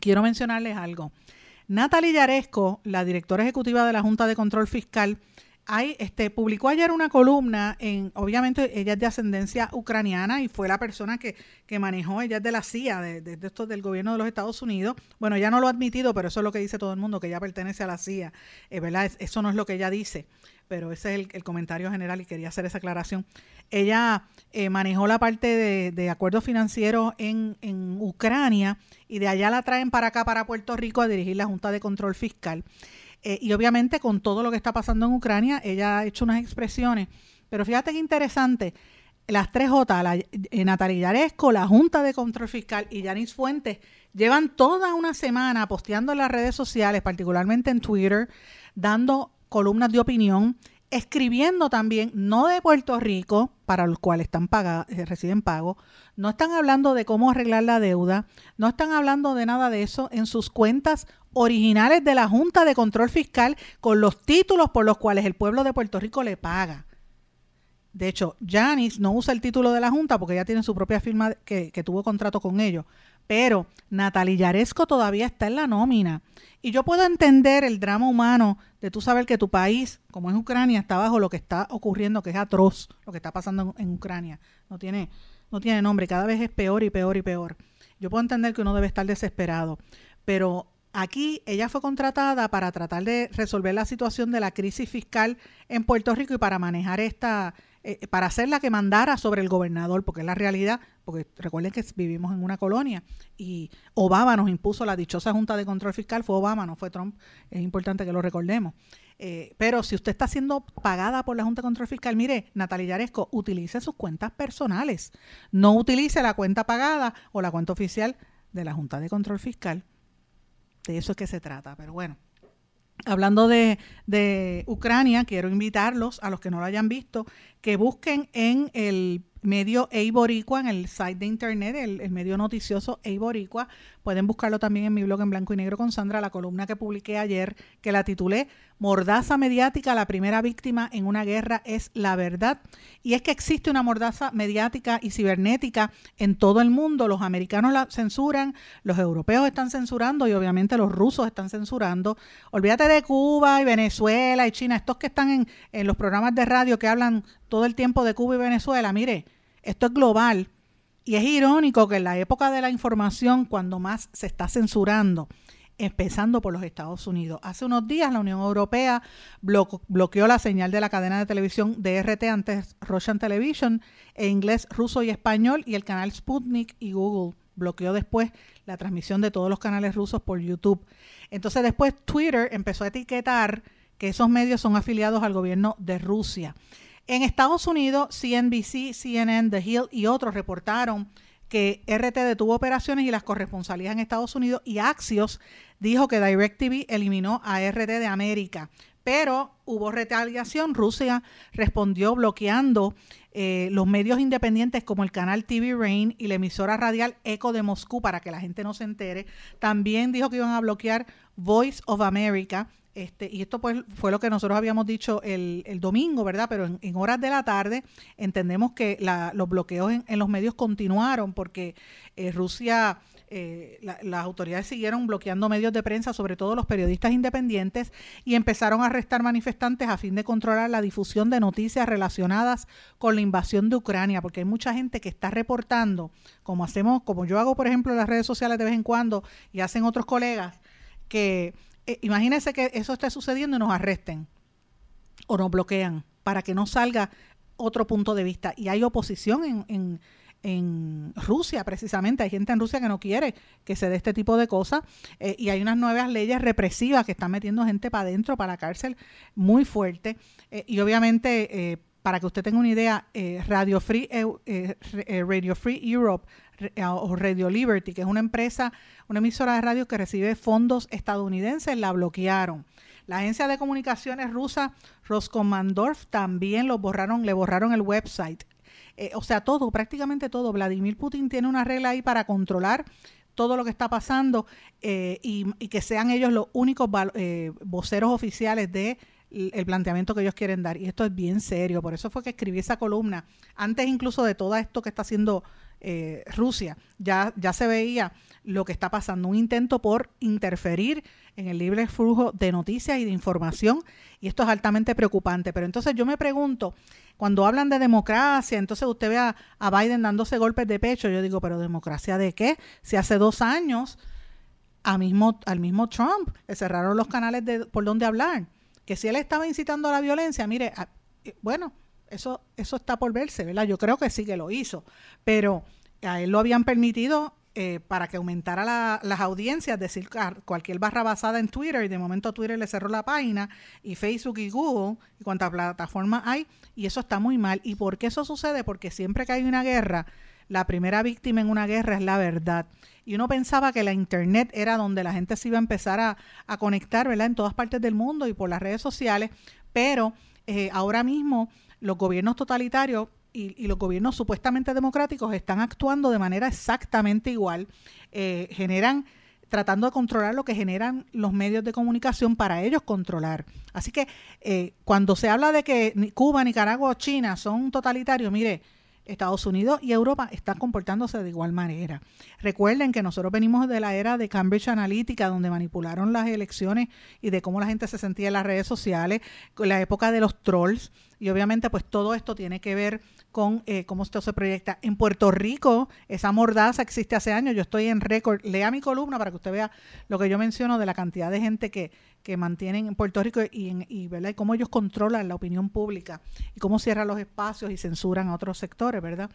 quiero mencionarles algo. Natalie Yaresco, la directora ejecutiva de la Junta de Control Fiscal, hay, este, publicó ayer una columna en, obviamente ella es de ascendencia ucraniana y fue la persona que, que manejó, ella es de la CIA, de, de, esto del gobierno de los Estados Unidos. Bueno, ya no lo ha admitido, pero eso es lo que dice todo el mundo, que ella pertenece a la CIA, eh, ¿verdad? Eso no es lo que ella dice, pero ese es el, el comentario general y quería hacer esa aclaración. Ella eh, manejó la parte de, de acuerdos financieros en, en Ucrania y de allá la traen para acá, para Puerto Rico, a dirigir la Junta de Control Fiscal. Eh, y obviamente con todo lo que está pasando en Ucrania, ella ha hecho unas expresiones. Pero fíjate qué interesante. las tres J, la, eh, Natalia Yaresco, la Junta de Control Fiscal y Yanis Fuentes, llevan toda una semana posteando en las redes sociales, particularmente en Twitter, dando columnas de opinión, escribiendo también, no de Puerto Rico, para los cuales están pagados, eh, reciben pago, no están hablando de cómo arreglar la deuda, no están hablando de nada de eso en sus cuentas originales de la Junta de Control Fiscal con los títulos por los cuales el pueblo de Puerto Rico le paga. De hecho, Janis no usa el título de la Junta porque ella tiene su propia firma que, tuvo contrato con ellos. Pero Natalia Yaresco todavía está en la nómina. Y yo puedo entender el drama humano de tú saber que tu país, como es Ucrania, está bajo lo que está ocurriendo, que es atroz, lo que está pasando en, Ucrania. No tiene, no tiene nombre, cada vez es peor y peor y peor. Yo puedo entender que uno debe estar desesperado. Pero Aquí ella fue contratada para tratar de resolver la situación de la crisis fiscal en Puerto Rico y para manejar esta, eh, para hacer la que mandara sobre el gobernador, porque es la realidad, porque recuerden que vivimos en una colonia y Obama nos impuso la dichosa Junta de Control Fiscal, fue Obama, no fue Trump, es importante que lo recordemos. Eh, pero si usted está siendo pagada por la Junta de Control Fiscal, mire, Natalia Yaresco, utilice sus cuentas personales, no utilice la cuenta pagada o la cuenta oficial de la Junta de Control Fiscal de eso es que se trata. Pero bueno, hablando de, de Ucrania, quiero invitarlos a los que no lo hayan visto, que busquen en el medio Eiboricua, en el site de internet, el, medio noticioso Eiboricua. Pueden buscarlo también en mi blog en blanco y negro con Sandra, la columna que publiqué ayer, que la titulé Mordaza mediática, la primera víctima en una guerra es la verdad. Y es que existe una mordaza mediática y cibernética en todo el mundo. Los americanos la censuran, los europeos están censurando y obviamente los rusos están censurando. Olvídate de Cuba y Venezuela y China, estos que están en, en los programas de radio que hablan todo el tiempo de Cuba y Venezuela. Mire, esto es global. Y es irónico que en la época de la información, cuando más se está censurando, empezando por los Estados Unidos. Hace unos días la Unión Europea bloqueó la señal de la cadena de televisión DRT antes Russian Television en inglés, ruso y español y el canal Sputnik y Google bloqueó después la transmisión de todos los canales rusos por YouTube. Entonces después Twitter empezó a etiquetar que esos medios son afiliados al gobierno de Rusia. En Estados Unidos, CNBC, CNN, The Hill y otros reportaron que RT detuvo operaciones y las corresponsalías en Estados Unidos y Axios dijo que DirecTV eliminó a RT de América. Pero hubo retaliación. Rusia respondió bloqueando eh, los medios independientes como el canal TV Rain y la emisora radial Eco de Moscú para que la gente no se entere. También dijo que iban a bloquear Voice of America este, y esto pues fue lo que nosotros habíamos dicho el, domingo, ¿verdad? Pero en, horas de la tarde entendemos que los bloqueos en, los medios continuaron porque eh, Rusia, eh, las autoridades siguieron bloqueando medios de prensa, sobre todo los periodistas independientes, y empezaron a arrestar manifestantes a fin de controlar la difusión de noticias relacionadas con la invasión de Ucrania, porque hay mucha gente que está reportando, como hacemos, como yo hago, por ejemplo, en las redes sociales de vez en cuando, y hacen otros colegas, que eh, imagínense que eso esté sucediendo y nos arresten o nos bloquean para que no salga otro punto de vista. Y hay oposición en, en, en Rusia, precisamente. Hay gente en Rusia que no quiere que se dé este tipo de cosas. Eh, y hay unas nuevas leyes represivas que están metiendo gente para adentro, para la cárcel, muy fuerte. Eh, y obviamente, para que usted tenga una idea, Radio Free, Radio Free Europe o Radio Liberty, que es una empresa, una emisora de radio que recibe fondos estadounidenses, la bloquearon. La agencia de comunicaciones rusa Roskomandorf también lo borraron, le borraron el website. Eh, o sea, todo, prácticamente todo. Vladimir Putin tiene una regla ahí para controlar todo lo que está pasando eh, y, que sean ellos los únicos eh, voceros oficiales de el planteamiento que ellos quieren dar. Y esto es bien serio. Por eso fue que escribí esa columna. Antes incluso de todo esto que está haciendo eh, Rusia. Ya, ya se veía lo que está pasando, un intento por interferir en el libre flujo de noticias y de información, y esto es altamente preocupante. Pero entonces yo me pregunto, cuando hablan de democracia, entonces usted ve a, Biden dándose golpes de pecho, yo digo, pero democracia de qué? Si hace dos años a mismo, al mismo Trump le cerraron los canales de, por donde hablar, que si él estaba incitando a la violencia, mire, eh, bueno, eso, eso está por verse, ¿verdad? Yo creo que sí que lo hizo, pero a él lo habían permitido eh, para que aumentara la- las audiencias, decir cualquier barra basada en Twitter y de momento Twitter le cerró la página y Facebook y Google y cuántas plataformas hay y eso está muy mal. ¿Y por qué eso sucede? Porque siempre que hay una guerra, la primera víctima en una guerra es la verdad. Y uno pensaba que la internet era donde la gente se iba a empezar a, a conectar, ¿verdad? En todas partes del mundo y por las redes sociales, pero eh, ahora mismo los gobiernos totalitarios y, los gobiernos supuestamente democráticos están actuando de manera exactamente igual. Eh, generan, tratando de controlar lo que generan los medios de comunicación para ellos controlar. Así que eh, cuando se habla de que Cuba, Nicaragua o China son totalitarios, mire, Estados Unidos y Europa están comportándose de igual manera. Recuerden que nosotros venimos de la era de Cambridge Analytica, donde manipularon las elecciones y de cómo la gente se sentía en las redes sociales, la época de los trolls, y obviamente pues todo esto tiene que ver con eh, cómo esto se proyecta. En Puerto Rico, esa mordaza existe hace años, yo estoy en récord, lea mi columna para que usted vea lo que yo menciono de la cantidad de gente que, que mantienen en Puerto Rico y, en- y, ¿verdad? y cómo ellos controlan la opinión pública y cómo cierran los espacios y censuran a otros sectores, ¿verdad?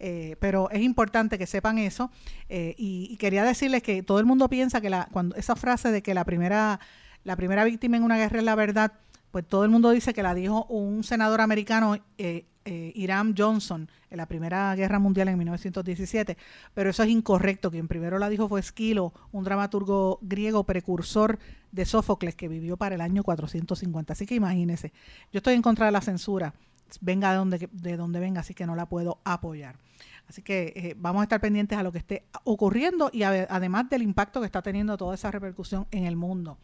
Eh, pero es importante que sepan eso eh, y, y quería decirles que todo el mundo piensa que la, cuando esa frase de que la primera, la primera víctima en una guerra es la verdad, pues todo el mundo dice que la dijo un senador americano, eh, eh, Hiram Johnson, en la Primera Guerra Mundial en 1917, pero eso es incorrecto. Quien primero la dijo fue Esquilo, un dramaturgo griego precursor de Sófocles que vivió para el año 450. Así que imagínense, yo estoy en contra de la censura, venga de donde, de donde venga, así que no la puedo apoyar. Así que eh, vamos a estar pendientes a lo que esté ocurriendo y además del impacto que está teniendo toda esa repercusión en el mundo.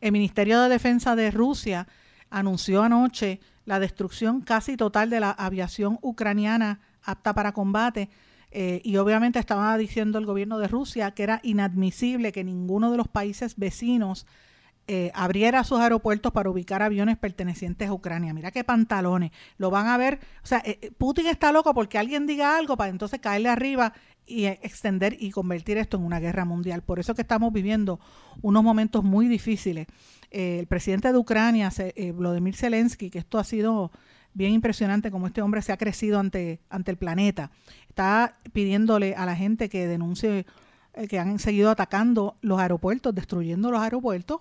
El Ministerio de Defensa de Rusia anunció anoche la destrucción casi total de la aviación ucraniana apta para combate. eh, y obviamente estaba diciendo el gobierno de Rusia que era inadmisible que ninguno de los países vecinos eh, abriera sus aeropuertos para ubicar aviones pertenecientes a Ucrania. Mira qué pantalones. Lo van a ver. O sea, eh, Putin está loco porque alguien diga algo para entonces caerle arriba y extender y convertir esto en una guerra mundial. Por eso que estamos viviendo unos momentos muy difíciles. Eh, el presidente de Ucrania, eh, Vladimir Zelensky, que esto ha sido bien impresionante como este hombre se ha crecido ante, ante el planeta. Está pidiéndole a la gente que denuncie eh, que han seguido atacando los aeropuertos, destruyendo los aeropuertos.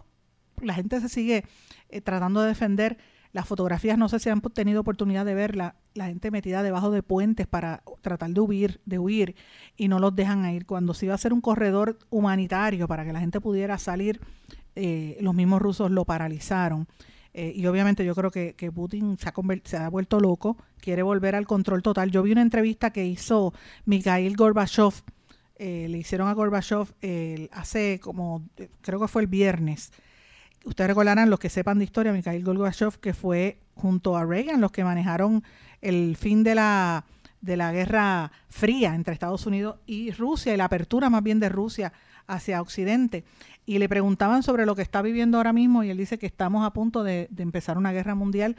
La gente se sigue eh, tratando de defender. Las fotografías, no sé si han tenido oportunidad de verla, la gente metida debajo de puentes para tratar de huir, de huir y no los dejan ir. Cuando se iba a hacer un corredor humanitario para que la gente pudiera salir, eh, los mismos rusos lo paralizaron. Eh, y obviamente yo creo que, Putin se ha, se ha vuelto loco, quiere volver al control total. Yo vi una entrevista que hizo Mikhail Gorbachev, eh, le hicieron a Gorbachev eh, hace como, creo que fue el viernes. Ustedes recordarán, los que sepan de historia, Mikhail Gorbachev, que fue junto a Reagan los que manejaron el fin de la, de la Guerra Fría entre Estados Unidos y Rusia y la apertura más bien de Rusia hacia Occidente. Y le preguntaban sobre lo que está viviendo ahora mismo y él dice que estamos a punto de, de empezar una guerra mundial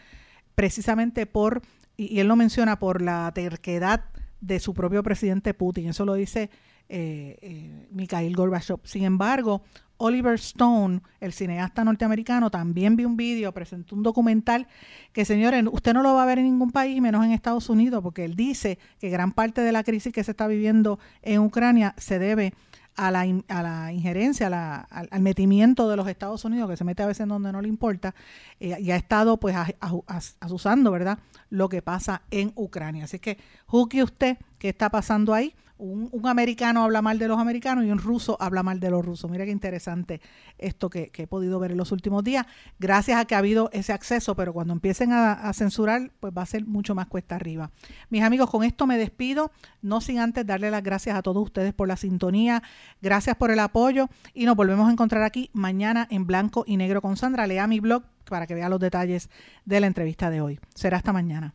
precisamente por, y, él lo menciona, por la terquedad de su propio presidente Putin. Eso lo dice eh, eh, Mikhail Gorbachev. Sin embargo, Oliver Stone, el cineasta norteamericano, también vi un vídeo, presentó un documental que, señores, usted no lo va a ver en ningún país, menos en Estados Unidos, porque él dice que gran parte de la crisis que se está viviendo en Ucrania se debe a la, a la injerencia, al, metimiento de los Estados Unidos, que se mete a veces donde no le importa, eh, y ha estado pues asusando, ¿verdad?, lo que pasa en Ucrania. Así que juzgue usted qué está pasando ahí. Un, americano habla mal de los americanos y un ruso habla mal de los rusos. Mira qué interesante esto que, que he podido ver en los últimos días, gracias a que ha habido ese acceso, pero cuando empiecen a, a censurar, pues va a ser mucho más cuesta arriba. Mis amigos, con esto me despido, no sin antes darle las gracias a todos ustedes por la sintonía, gracias por el apoyo y nos volvemos a encontrar aquí mañana en blanco y negro con Sandra. Lea mi blog para que vea los detalles de la entrevista de hoy. Será hasta mañana.